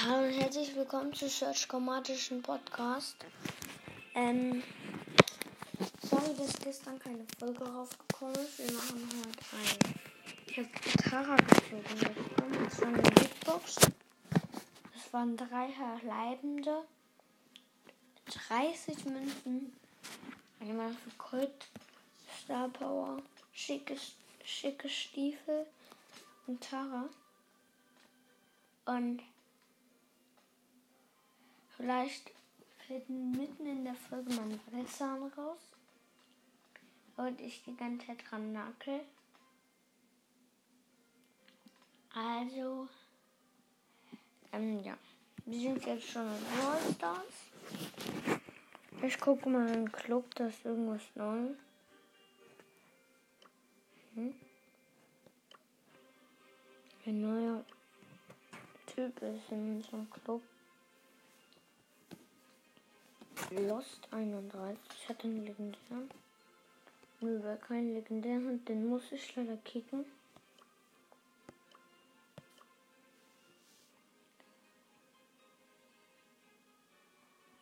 Hallo und herzlich willkommen zu Search Chromatischen Podcast. Ähm, sorry, dass gestern keine Folge rausgekommen ist. Wir machen heute ein. Ich habe Gitarre gezogen bekommen. Das war eine Beatbox. Es waren drei verbleibende. 30 Münzen. Einmal für Colt, Star Power, schicke, schicke Stiefel und Tara. Und Vielleicht fällt mitten in der Folge mein Wasserzahn raus. Und ich die ganze Zeit dran nackel. Also, ähm, ja. Wir sind jetzt schon in Brawl Stars. Ich gucke mal im Club, da ist irgendwas neu. Hm? Ein neuer Typ ist in unserem Club. Lost 31 hat einen legendären. Nö, war kein legendären, den muss ich leider kicken.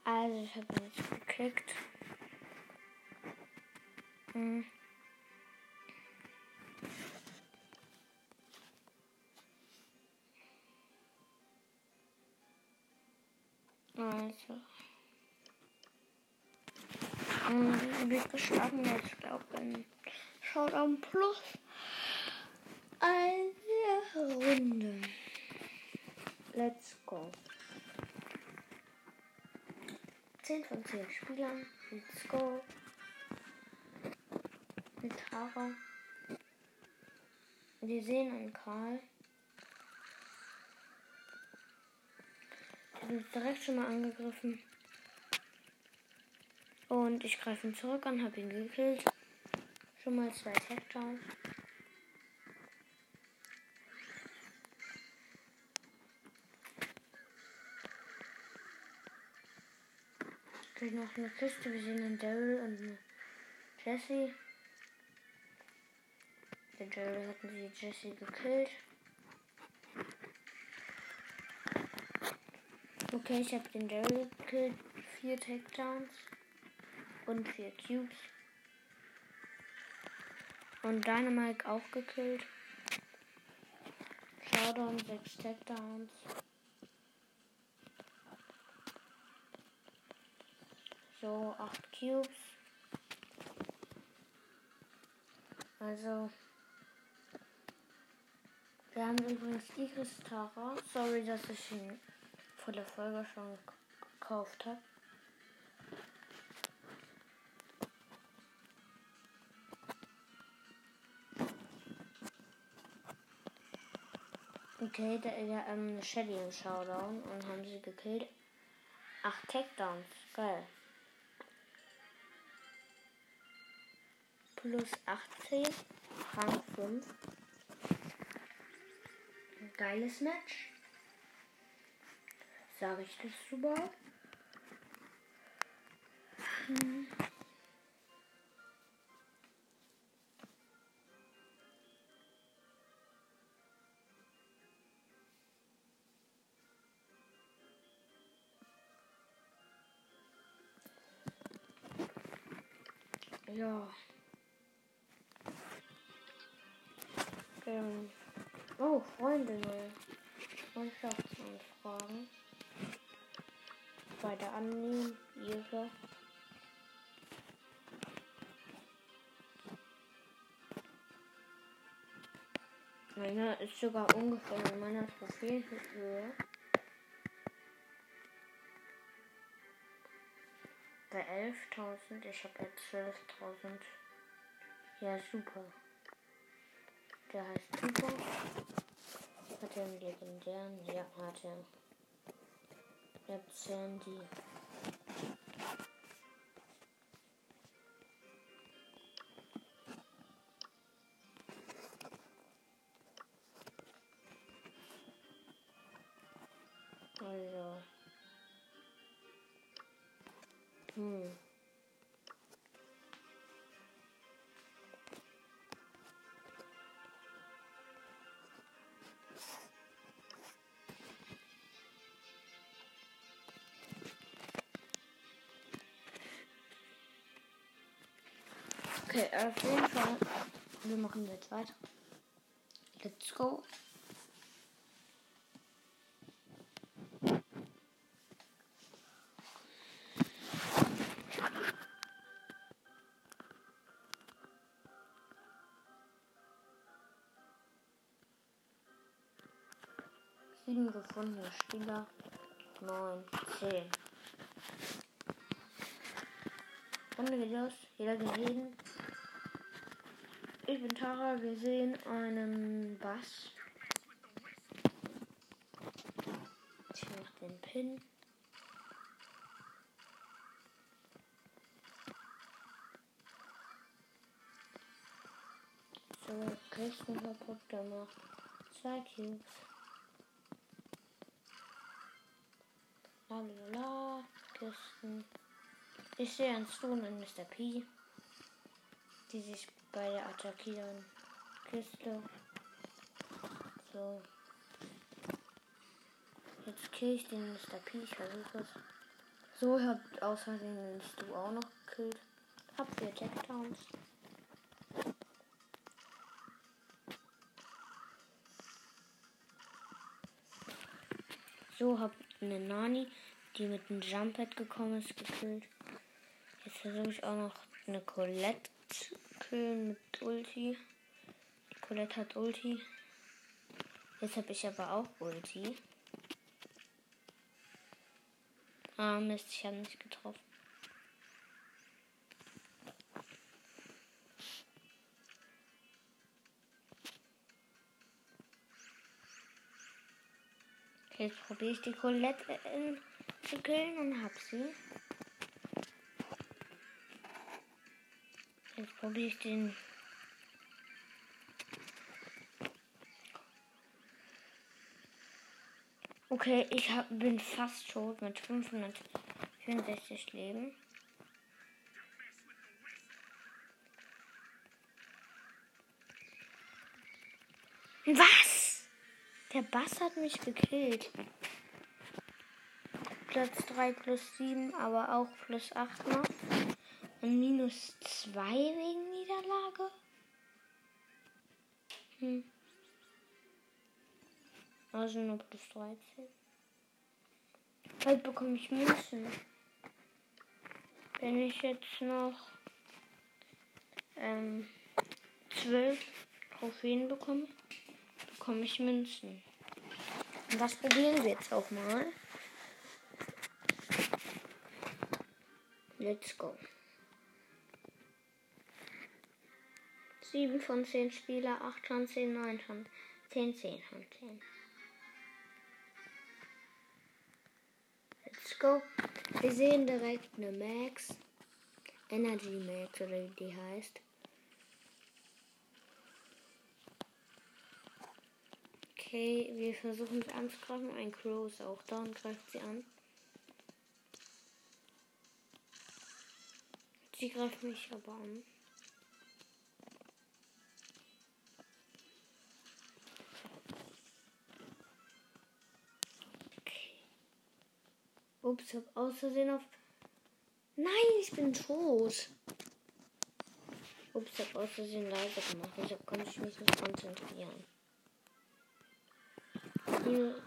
Also ich habe jetzt geklickt. Hm. Wir starten jetzt, glaube ich, Showdown Plus. Eine Runde. Let's go. 10 von 10 Spielern. Let's go. Mit Tara. Wir sehen einen Karl. Der wird direkt schon mal angegriffen. Und ich greife ihn zurück an, habe ihn gekillt. Schon mal zwei Takedowns. Krieg noch eine Kiste. Wir sehen einen Daryl und eine Jessie. Der Daryl hatten sie Jessie gekillt. Okay, ich habe den Daryl gekillt. Vier Takedowns und vier Cubes. Und Dynamite auch gekillt. Showdown, 6 Takedowns. So, 8 Cubes. Also. Wir haben übrigens Igris Tara. Sorry, dass ich ihn vor der Folge schon gekauft habe. Der, der ähm, Shelly im Showdown und haben sie gekillt. Acht Takedowns, geil. Plus 18, Rang 5. Geiles Match. Sag ich das überhaupt? Hm. Ja. Ähm. Oh, Freunde, neue Freundschaftsanfragen. Weiter annehmen, ihre. Meiner ist sogar ungefähr in meiner Trophäenhöhe. 11.000. Ich habe jetzt 12.000. Ja, super. Der heißt Super. Hat er einen legendären? Ja, hat er. Jetzt Sandy. Okay, auf jeden Fall. Wir machen jetzt weiter. Let's go. Sieben gefundene Spieler. Neun, zehn. Runde geht los. Jeder gesehen. Ich bin Tara. Wir sehen einen Bass. Ich mach den Pin. So, Kisten kaputt gemacht. Zwei Cubes. Lalala, Kisten. Ich sehe einen Stone in Mr. P, die sich bei der attackieren Kiste. So. Jetzt kill ich den Mr. P, ich versuche es. So, ich hab aus Versehen den Stu auch noch gekillt. Habt ihr Jacktowns? So, hab eine Nani, die mit einem Jumppad gekommen ist, gekillt. Jetzt versuche ich auch noch eine Colette zu killen mit Ulti. Colette hat Ulti. Jetzt habe ich aber auch Ulti. Ah, Mist, ich habe nicht getroffen. Jetzt probiere ich die Colette äh, zu killen und hab sie. Jetzt probiere ich den. Okay, ich hab, bin fast tot mit 564 Leben. Was? Der Bass hat mich gekillt. Platz 3 plus 7, aber auch plus 8 noch. Und minus 2 wegen Niederlage? Hm. Also nur plus 13. Bald bekomme ich Münzen. Wenn ich jetzt noch ähm, 12 Trophäen bekomme, bekomme ich Münzen. Und das probieren wir jetzt auch mal. Let's go. 7 von 10 Spieler, 8 von 10, 9 von 10, 10 von 10. Let's go. Wir sehen direkt eine Max. Energy Max oder wie die heißt. Okay, wir versuchen sie anzugreifen. Ein Crow ist auch da und greift sie an. Sie greift mich aber an. Ups, hab außersehen auf. Nein, ich bin tot. Ups, hab außersehen leise gemacht. Deshalb konnte ich mich nicht konzentrieren. Hier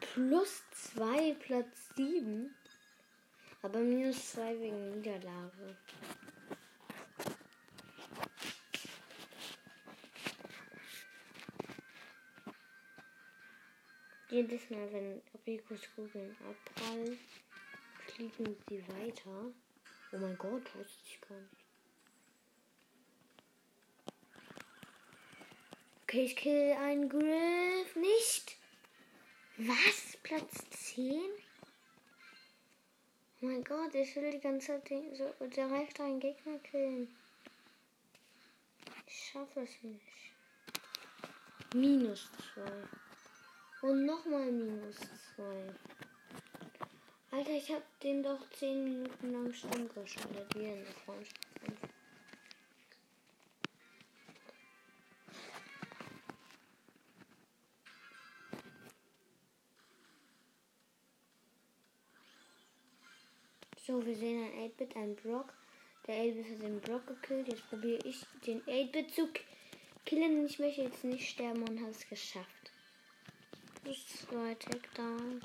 plus 2, Platz 7. Aber minus 2 wegen Niederlage. Jedes Mal, wenn Ricos Kugeln abprallen, fliegen sie weiter. Oh mein Gott, wusste ich gar nicht. Okay, ich kill einen Griff. Nicht. Was? Platz 10? Oh mein Gott, ich will die ganze Zeit den, so direkt einen Gegner killen. Ich schaffe es nicht. Minus 2. Und nochmal minus 2. Alter, ich hab den doch 10 Minuten lang stumm geschaltet. Wie eine Freundschaft. So, wir sehen ein 8-Bit, ein Brock, Der 8-Bit hat den Block gekillt. Jetzt probiere ich den 8-Bit zu killen. Ich möchte jetzt nicht sterben und habe es geschafft. Plus zwei Takedown.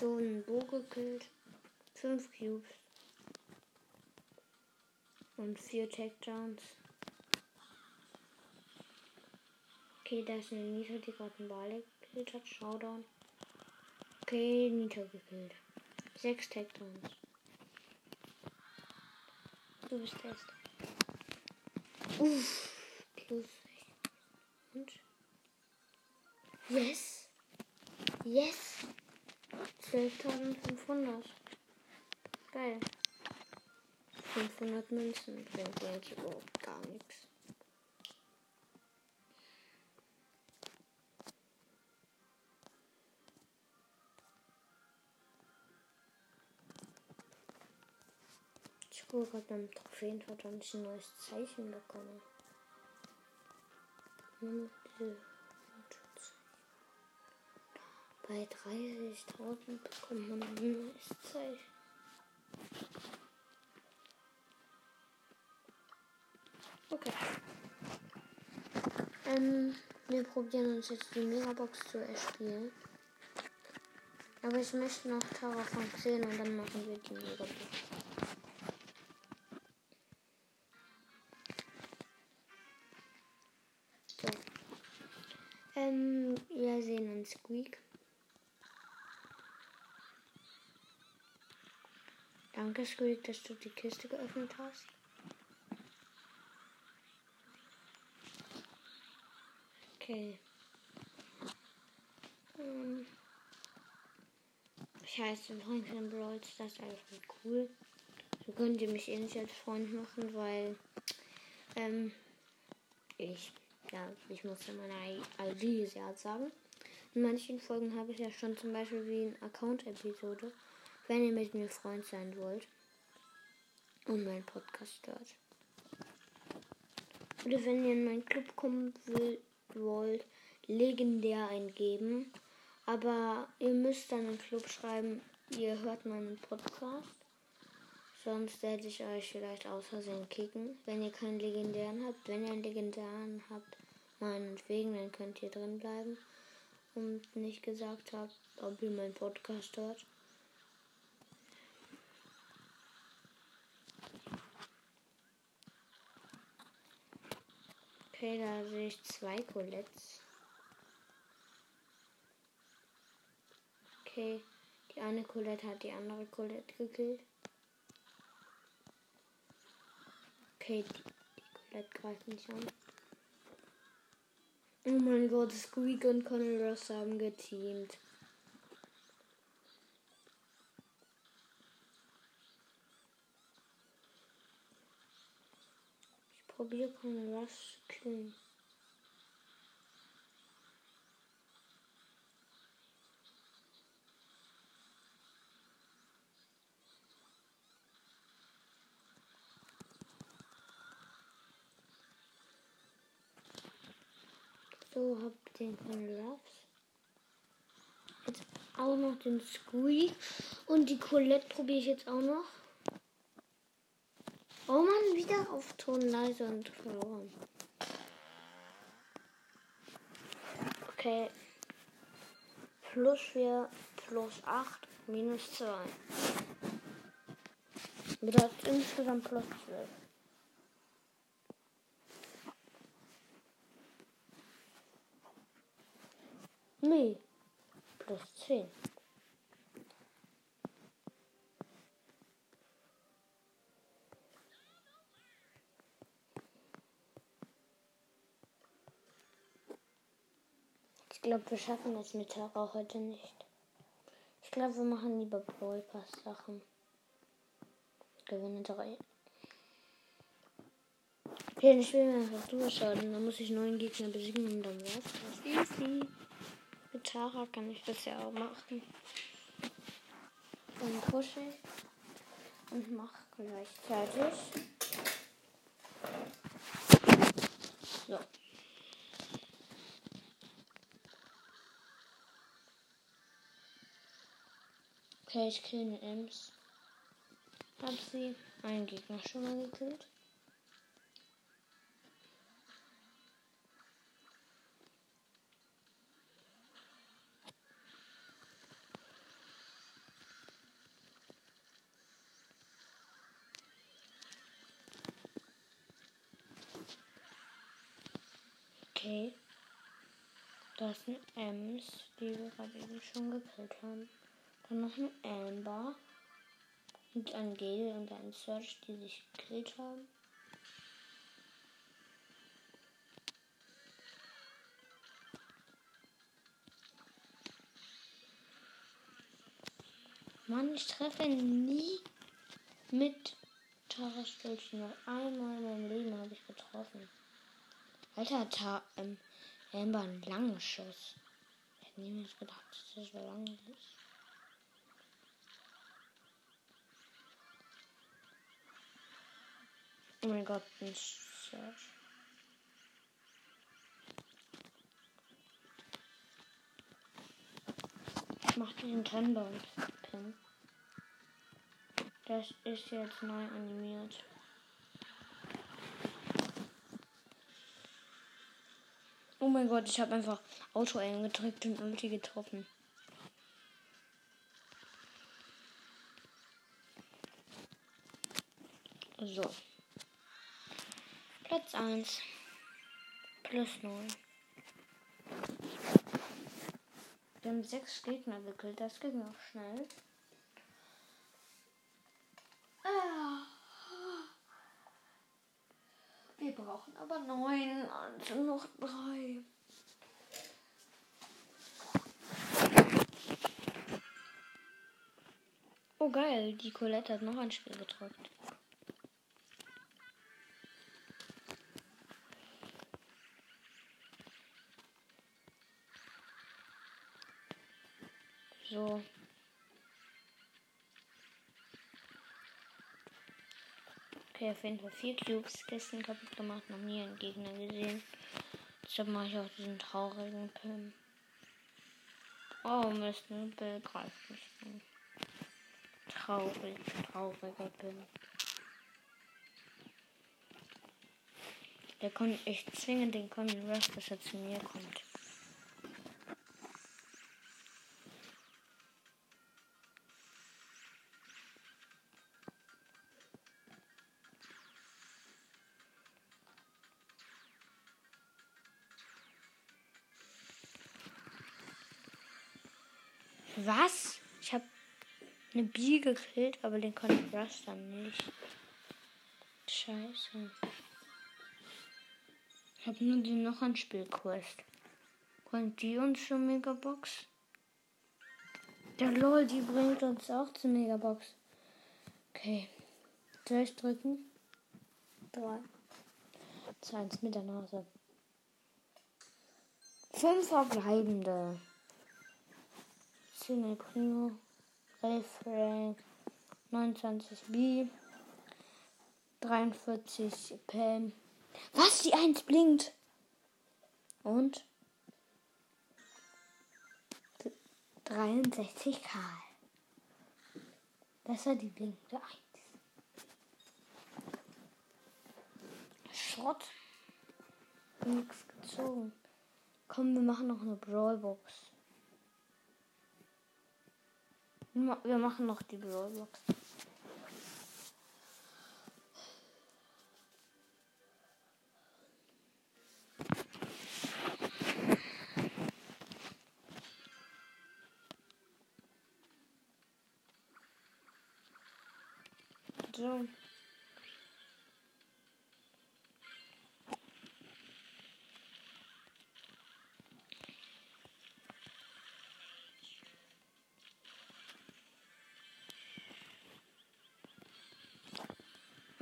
so einen Bo gekillt. Fünf Cubes. Und vier Takedowns. Okay, da ist eine Nita, die gerade einen Ball gekillt hat. Showdown. Okay, Nita gekillt. Sechs Takedowns. Du bist erst. Uff. Plus. Und? Yes. Yes. 12.500. Geil. 500 Münzen bringt mir jetzt überhaupt gar nichts. Ich gucke gerade beim Trophäentorte und ich ein neues Zeichen bekommen. Nur diese bei 30.000 bekommt man ein neues Zeichen. Probieren uns jetzt die Megabox zu erspielen. Aber ich möchte noch von 10 und dann machen wir die Megabox. So. Ähm, wir sehen uns Squeak. Danke, Squeak, dass du die Kiste geöffnet hast. Okay. Ähm ich heiße Freund von Brawl das ist einfach cool. So könnt ihr mich eh nicht als Freund machen, weil ähm, ich, ja, ich muss ja meine ID ja sagen. In manchen Folgen habe ich ja schon zum Beispiel wie ein Account-Episode wenn ihr mit mir Freund sein wollt und meinen Podcast hört. Oder wenn ihr in meinen Club kommen will, wollt, legendär eingeben. Aber ihr müsst dann im Club schreiben, ihr hört meinen Podcast. Sonst werde ich euch vielleicht aus Versehen kicken. Wenn ihr keinen legendären habt, wenn ihr einen legendären habt, meinetwegen, dann könnt ihr drin bleiben. Und nicht gesagt habt, ob ihr meinen Podcast hört. Okay, da sehe ich zwei Colettes. Okay, die eine Colette hat die andere Colette gekillt. Okay, die, die Colette greift mich an. Oh mein Gott, Squeak und Conor Ross haben geteamt. Probiere Rush killen. So, hab den keine Ruffs. Jetzt auch noch den Squeak. Und die Colette probiere ich jetzt auch noch. Oh man, wieder auf Ton leise und verloren. Okay. Plus 4, plus 8, minus 2. Bedeutet insgesamt plus 12. Nee. Plus 10. Ich glaube, wir schaffen das mit Terror heute nicht. Ich glaube, wir machen lieber Brawl Pass Sachen. Gewinne 3. Okay, ich will mir einfach durchschauen. Dann muss ich neun Gegner besiegen und dann war's das. Easy. Mit Tara kann ich das ja auch machen. Dann pushe ich und mache gleichzeitig. So. Okay, ich kill den Ems. Hab sie. Einen Gegner schon mal gekillt. Okay. Das sind Ems, die wir gerade eben schon gekillt haben. Dann noch eine Amber. Und ein Gale und ein Search, die sich gekillt haben. Mann, ich treffe nie mit Tara Stölchen. Nur einmal in meinem Leben habe ich getroffen. Alter, Ta ähm, Amber ein langes Schuss. Ich hätte niemals gedacht, dass das so lang ist. Oh mein Gott, ein Search. Ich mach den Trennband-Pin. Das ist jetzt neu animiert. Oh mein Gott, ich habe einfach Auto eingedrückt und Ulti getroffen. So. Platz 1. Plus 0. Wir haben sechs Gegner gekillt. Das ging noch schnell. Ah. Wir brauchen aber neun, also noch drei. Oh geil, die Colette hat noch ein Spiel gedrückt. So. Okay, auf jeden Fall vier Cubes, Kisten kaputt gemacht, noch nie einen Gegner gesehen. Deshalb mache ich auch diesen traurigen Pin. Oh Mist, ne Bill greift mich an. Traurig, trauriger Pin. Der konnte, ich zwinge den Conny Rush, dass er zu mir kommt. Gekillt, aber den konnte Rush dann nicht. Scheiße. Ich habe nur die noch ein Spielquest. Bringt die uns schon Megabox? Der LOL, die bringt uns auch zur Megabox. Okay. Soll ich drücken? Drei. Zwei, mit der Nase. Fünf verbleibende. 10 Primo, 11 Frank, 29 B, 43 Pam. Was? Die 1 blinkt. Und 63 Karl. Das war die blinkende 1. Schrott. Nix gezogen. Komm, wir machen noch eine Brawlbox. Wir machen noch die Brawlbox. So.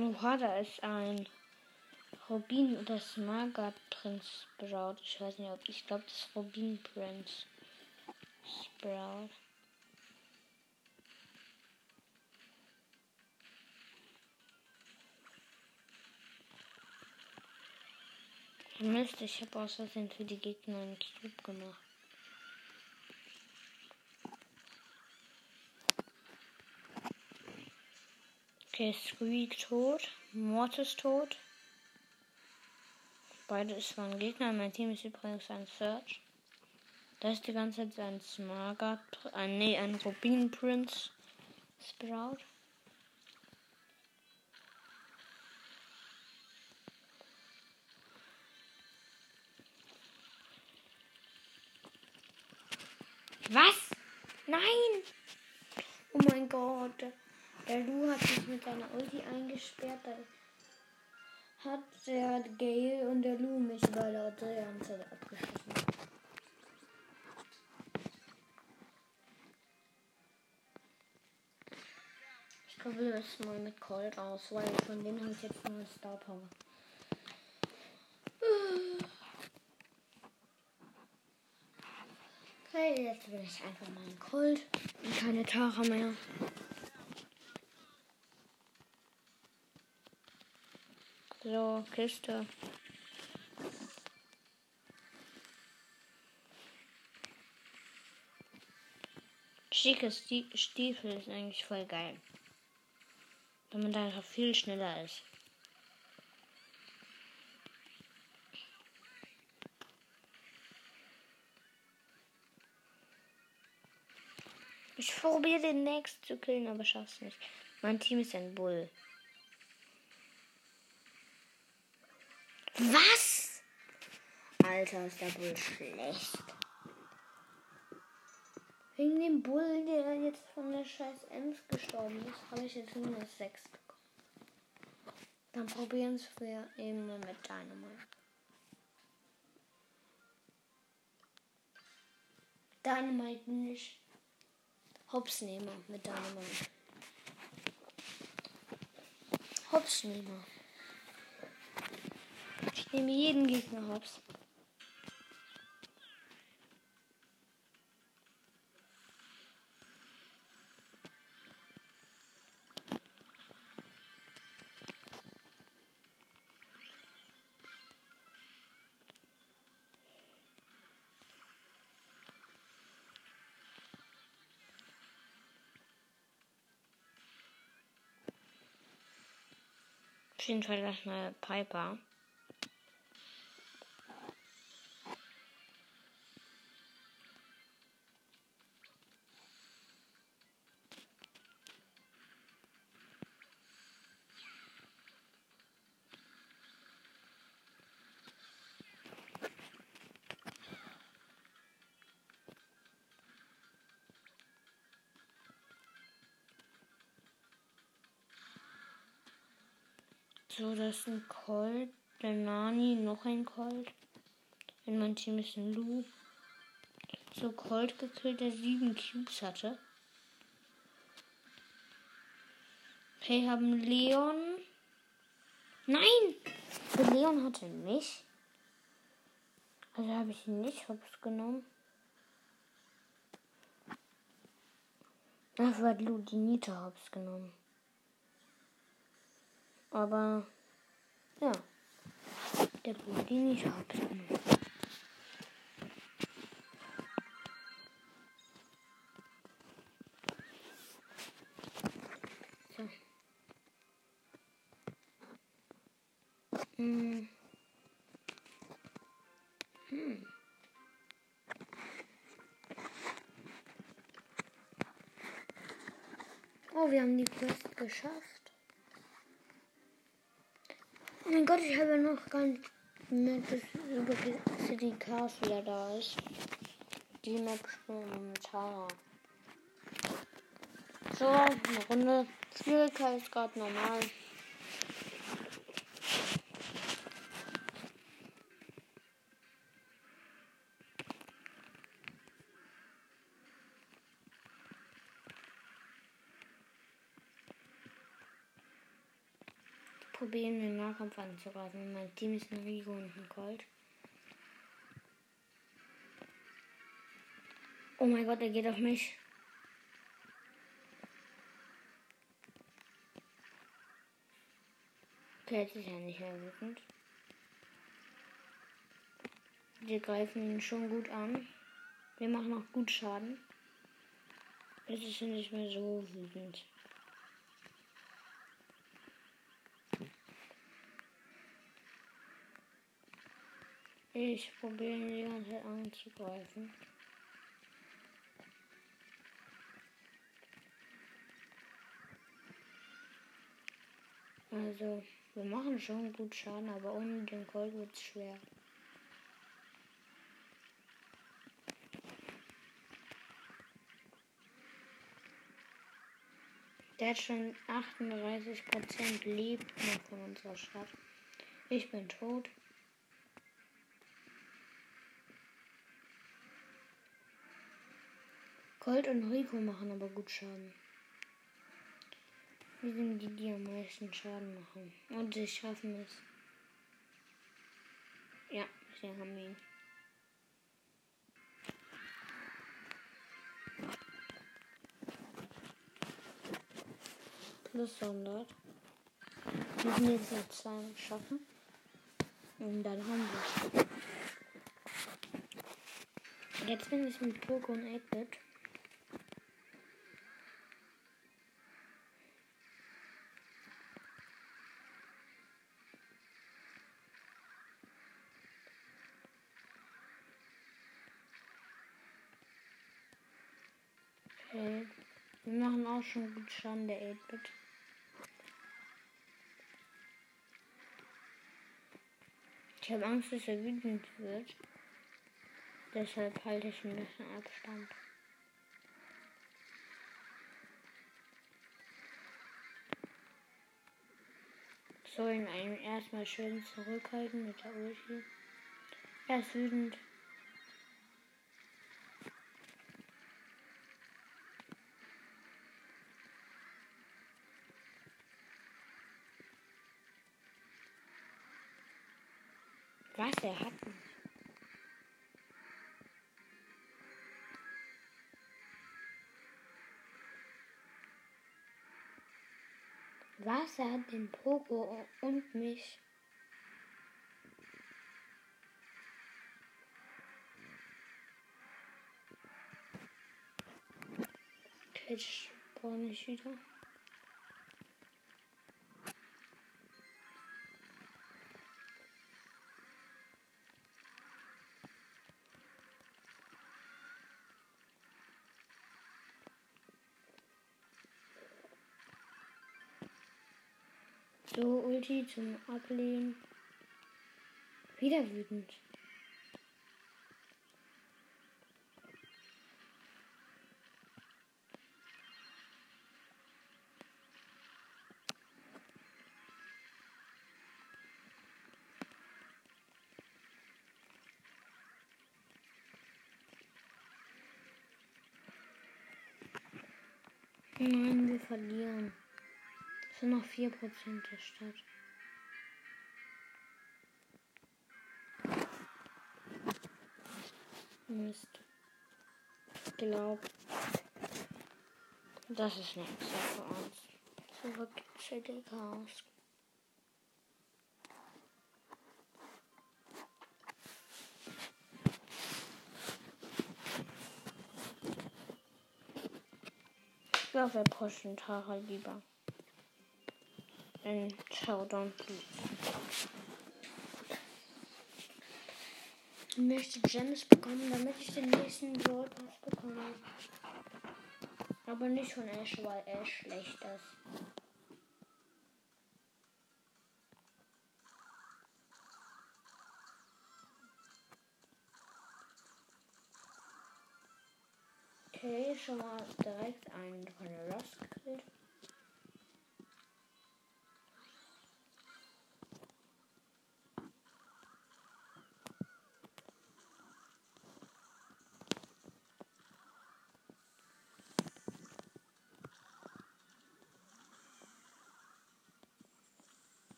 Oha, da ist ein Rubin oder Smaragd Prinz braut. Ich weiß nicht, ob ich glaube, das ist Rubin Prinz. Sprout. Mist, ich habe Versehen für die Gegner einen Cube gemacht. Okay, Squeak tot. Mortis tot. Beide ist ein Gegner. Mein Team ist übrigens ein Search. Da ist die ganze Zeit ein Smaragd. Ein, nee, ein Rubin Prince Sprout. Was? Nein! Oh mein Gott. Der Lu hat sich mit seiner Ulti eingesperrt. Da hat der Gale und der Lu mich bei der Zeit abgeschossen. Ich probiere es mal mit Cold aus, weil von denen habe ich jetzt nur Star Power. Okay, jetzt will ich einfach mal einen Cold und keine Tara mehr. So, Kiste. Schicke Stiefel ist eigentlich voll geil. Wenn man da einfach viel schneller ist. Ich probiere den nächsten zu killen, aber schaff's nicht. Mein Team ist ein Bull. Was? Alter, ist der Bull schlecht. Wegen dem Bull, der jetzt von der scheiß Ems gestorben ist, habe ich jetzt nur noch 6 bekommen. Dann probieren wir eben mit Dynamite. Dynamite nicht. Hopsnehmer mit Dynamite. Hopsnehmer. Ich nehme jeden Gegner hops. Jeden Fall neue Piper. So, das ist ein Colt. Der Nani, noch ein Colt. In meinem Team ist ein Lu. So, Colt gekillt, der sieben Cubes hatte. Okay, haben Leon. Nein! Der Leon hatte mich. Also habe ich ihn nicht hops genommen. Dafür hat Lu die Nita hops genommen. Aber ja, der abstimmen. So. Hm. Hm. Oh, wir haben die Quest geschafft. Mein Gott, ich habe noch gar nicht gemerkt, dass Super City Cars wieder da ist. Die Map spielen mit Tara. So, eine Runde. Schwierigkeitsgrad normal. probieren, Nahkampf anzugreifen. Mein Team ist ein Rigo und ein Colt. Oh mein Gott, er geht auf mich. Okay, jetzt ist er nicht mehr wütend. Wir greifen ihn schon gut an. Wir machen auch gut Schaden. Jetzt ist er nicht mehr so wütend. Ich probiere ihn die ganze Zeit anzugreifen. Also, wir machen schon gut Schaden, aber ohne den Colt wird es schwer. Der hat schon 38% lebt noch von unserer Stadt. Ich bin tot. Colt und Rico machen aber gut Schaden. Wir sind die, die am meisten Schaden machen. Und sie schaffen es. Ja, sie haben ihn. Plus 100. Wir müssen jetzt noch zwei schaffen. Und dann haben wir es. Jetzt bin ich mit Poco und 8-Bit. Auch schon gut Schaden, der 8-Bit. Ich habe Angst, dass er wütend wird. Deshalb halte ich ein bisschen Abstand. Soll ihn erstmal schön zurückhalten mit der Ulti. Er ist wütend. Was? Er hat. Was? Er hat den Pogo und mich. Jetzt spawn ich wieder. Ulti zum Ablehnen. Wieder wütend. Nein, wir verlieren. Es sind noch 4% der Stadt. Mist. Ich glaube, das ist nichts für uns. Zurück zu Chaos. Ich glaube, wir pushen Tara lieber. In Showdown. Ich möchte Gems bekommen, damit ich den nächsten Brawl bekomme. Aber nicht von Ash, weil Ash schlecht ist. Okay, schon mal direkt einen von der Lost gekillt.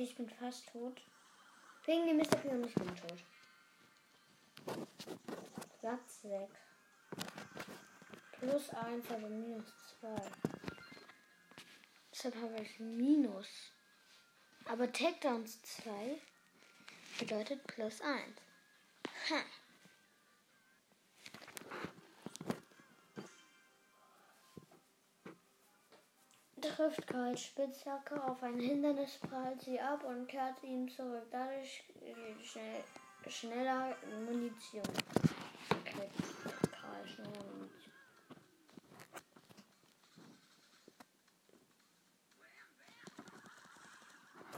Okay, ich bin fast tot. Wegen dem Mr. P und ich bin tot. Platz 6. Plus 1, also minus 2. Deshalb habe ich Minus. Aber Takedowns 2 bedeutet plus 1. Ha. Trifft Karl Spitzhacke auf ein Hindernis, prallt sie ab und kehrt ihn zurück. Dadurch schnell, schneller Munition. Karl schneller Munition.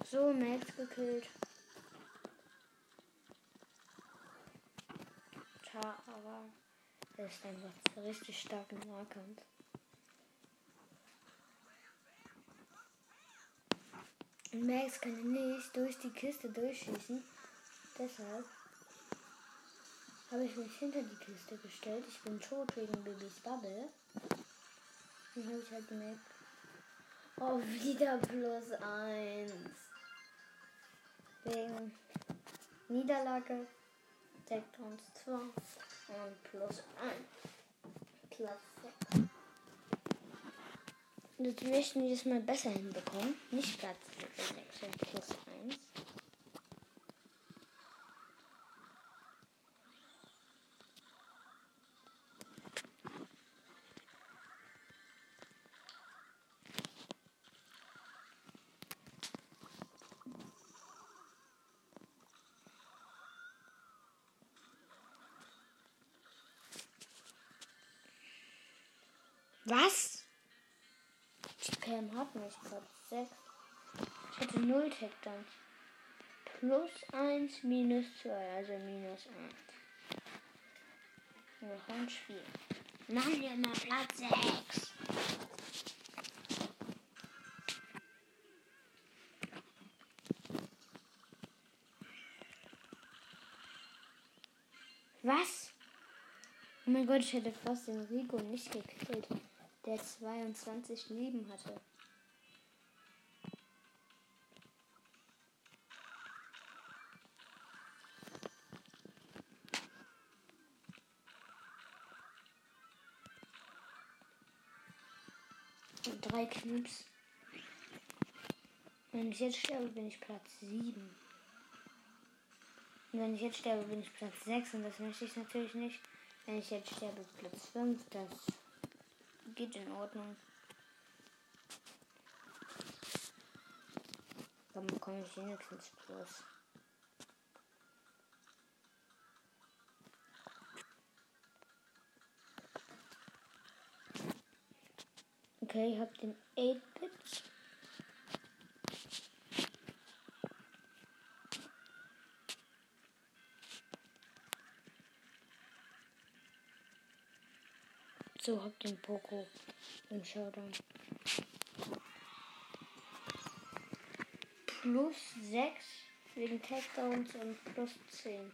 So, Max gekillt. Tja, aber er ist einfach richtig stark im Nahkampf. Und Max kann nicht durch die Kiste durchschießen. Deshalb habe ich mich hinter die Kiste gestellt. Ich bin tot wegen Babys Bubble. Dann habe ich halt gemerkt. Oh, wieder plus eins. Wegen Niederlage deckt uns 2 und plus 1. Platz 6. Das möchten wir das mal besser hinbekommen. Nicht Platz 6 und plus 1. Was? Die Hat nicht Platz 6. Ich hatte 0 Takedowns. Plus 1, minus 2, also minus 1. Noch ein Spiel. Machen wir mal Platz 6. Was? Oh mein Gott, ich hätte fast den Rico nicht gekillt, der 22 Leben hatte. Und drei Cubes. Wenn ich jetzt sterbe, bin ich Platz 7. Und wenn ich jetzt sterbe, bin ich Platz 6 und das möchte ich natürlich nicht. Wenn ich jetzt sterbe, Platz 5, das geht in Ordnung. Dann bekomme ich wenigstens Plus. Okay, ich habe den 8-Bit. So, hab den Poco im Showdown. Plus 6 wegen Takedowns und plus 10.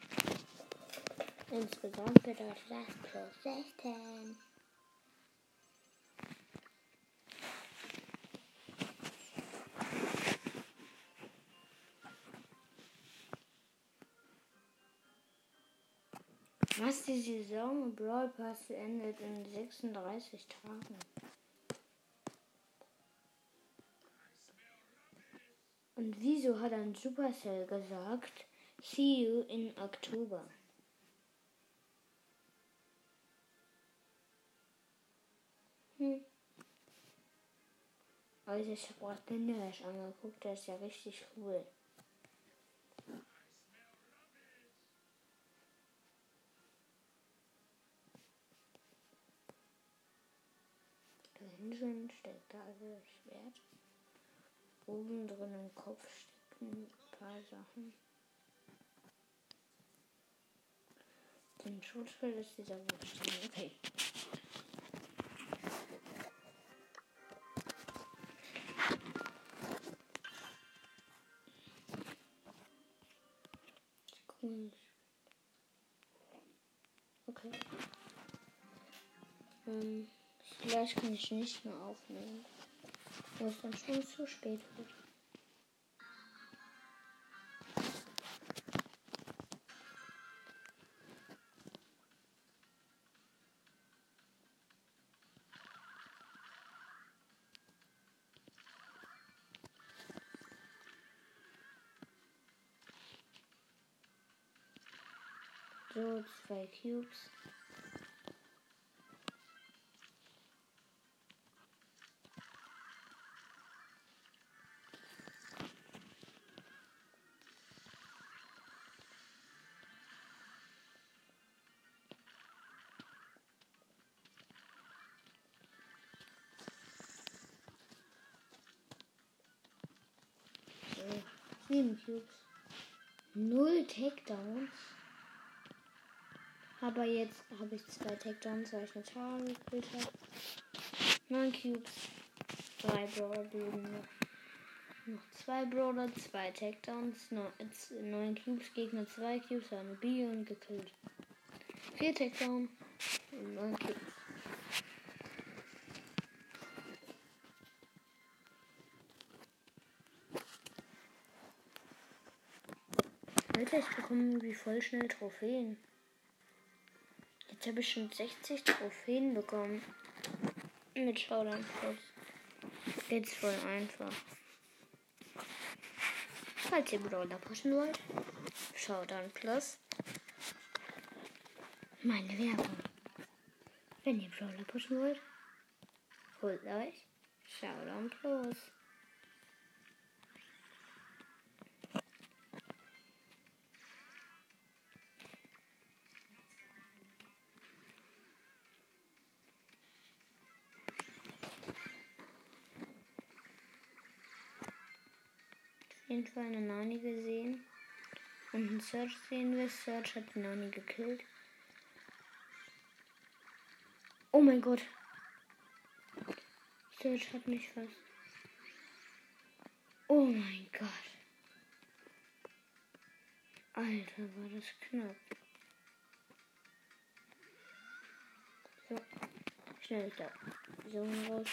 Insgesamt bedeutet das plus 16. Was die Saison Brawl Pass endet in 36 Tagen. Und wieso hat dann Supercell gesagt, see you in Oktober? Hm. Also ich habe gerade den Nurse angeguckt, der ist ja richtig cool. Dahinten steckt da also das Schwert. Oben drin im Kopf stecken ein paar Sachen. Den Schutzschild ist dieser Wurfstein. Okay. Okay. Ähm. Vielleicht kann ich nicht mehr aufnehmen. Wo es dann schon zu spät wird. So, zwei Cubes. Cubes. Null Takedowns. Aber jetzt habe ich zwei Takedowns, weil ich eine Tara gekillt habe. Neun Cubes. Drei Brawler blieben noch. Noch zwei Brawler, zwei Takedowns, neun, äh, neun Cubes, Gegner zwei Cubes, eine B und gekillt. Vier Takedowns und Cubes. Alter, ich bekomme irgendwie voll schnell Trophäen. Jetzt habe ich schon 60 Trophäen bekommen. Mit Showdown Plus. Geht's voll einfach. Falls ihr Brawler pushen wollt, Showdown Plus. Meine Werbung. Wenn ihr Brawler pushen wollt, holt euch Showdown Plus. Jeden Fall eine Nani gesehen. Und einen Search sehen wir. Search hat die Nani gekillt. Oh mein Gott. Search hat mich fast. Oh mein Gott. Alter, war das knapp. So. Schnell da. So raus.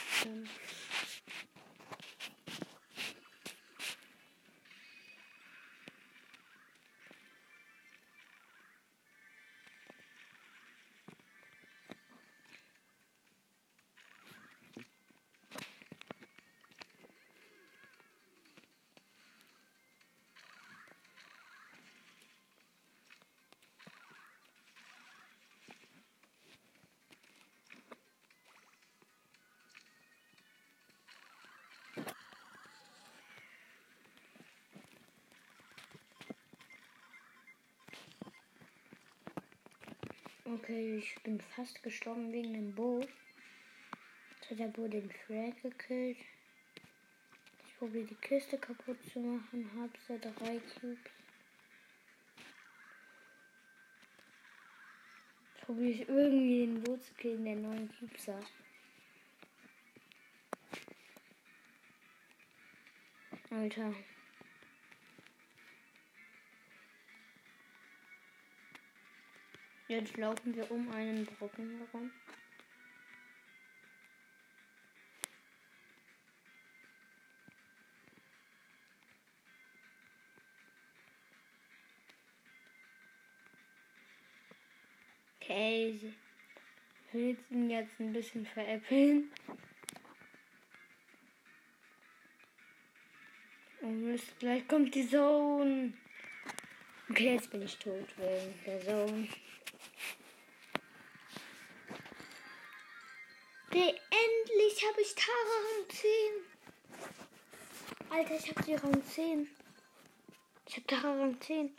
Okay, ich bin fast gestorben wegen dem Bo. Jetzt hat der Bo den Frag gekillt. Ich probiere die Kiste kaputt zu machen. Hab so drei Cubes. Jetzt probiere ich irgendwie den Bo zu killen, der neun Cubes hat. Alter. Jetzt laufen wir um einen Brocken herum. Okay, ich will ihn jetzt ein bisschen veräppeln. Und Mist, gleich kommt die Zone. Okay, jetzt bin ich tot wegen der Zone. Endlich habe ich Tara Rang 10. Alter, ich habe die Rang 10. Ich habe Tara Rang 10.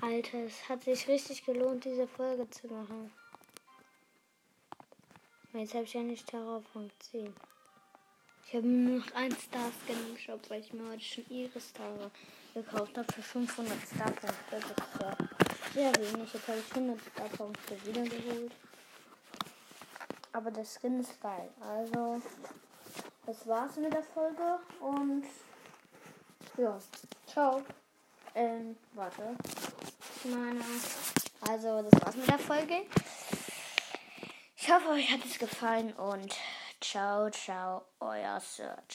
Alter, es hat sich richtig gelohnt, diese Folge zu machen. Jetzt habe ich ja nicht Tara auf Rang 10. Ich habe nur noch ein Star Skin im Shop, weil ich mir heute schon ihre Star gekauft habe für 500 Star Punkte. Das ist ja sehr wenig. Jetzt habe ich 100 Star Punkte wiedergeholt. Aber der Skin ist geil. Also, das war's mit der Folge und ja, ciao. Ähm, warte. Meine, also, das war's mit der Folge. Ich hoffe, euch hat es gefallen und ciao, ciao, euer Search.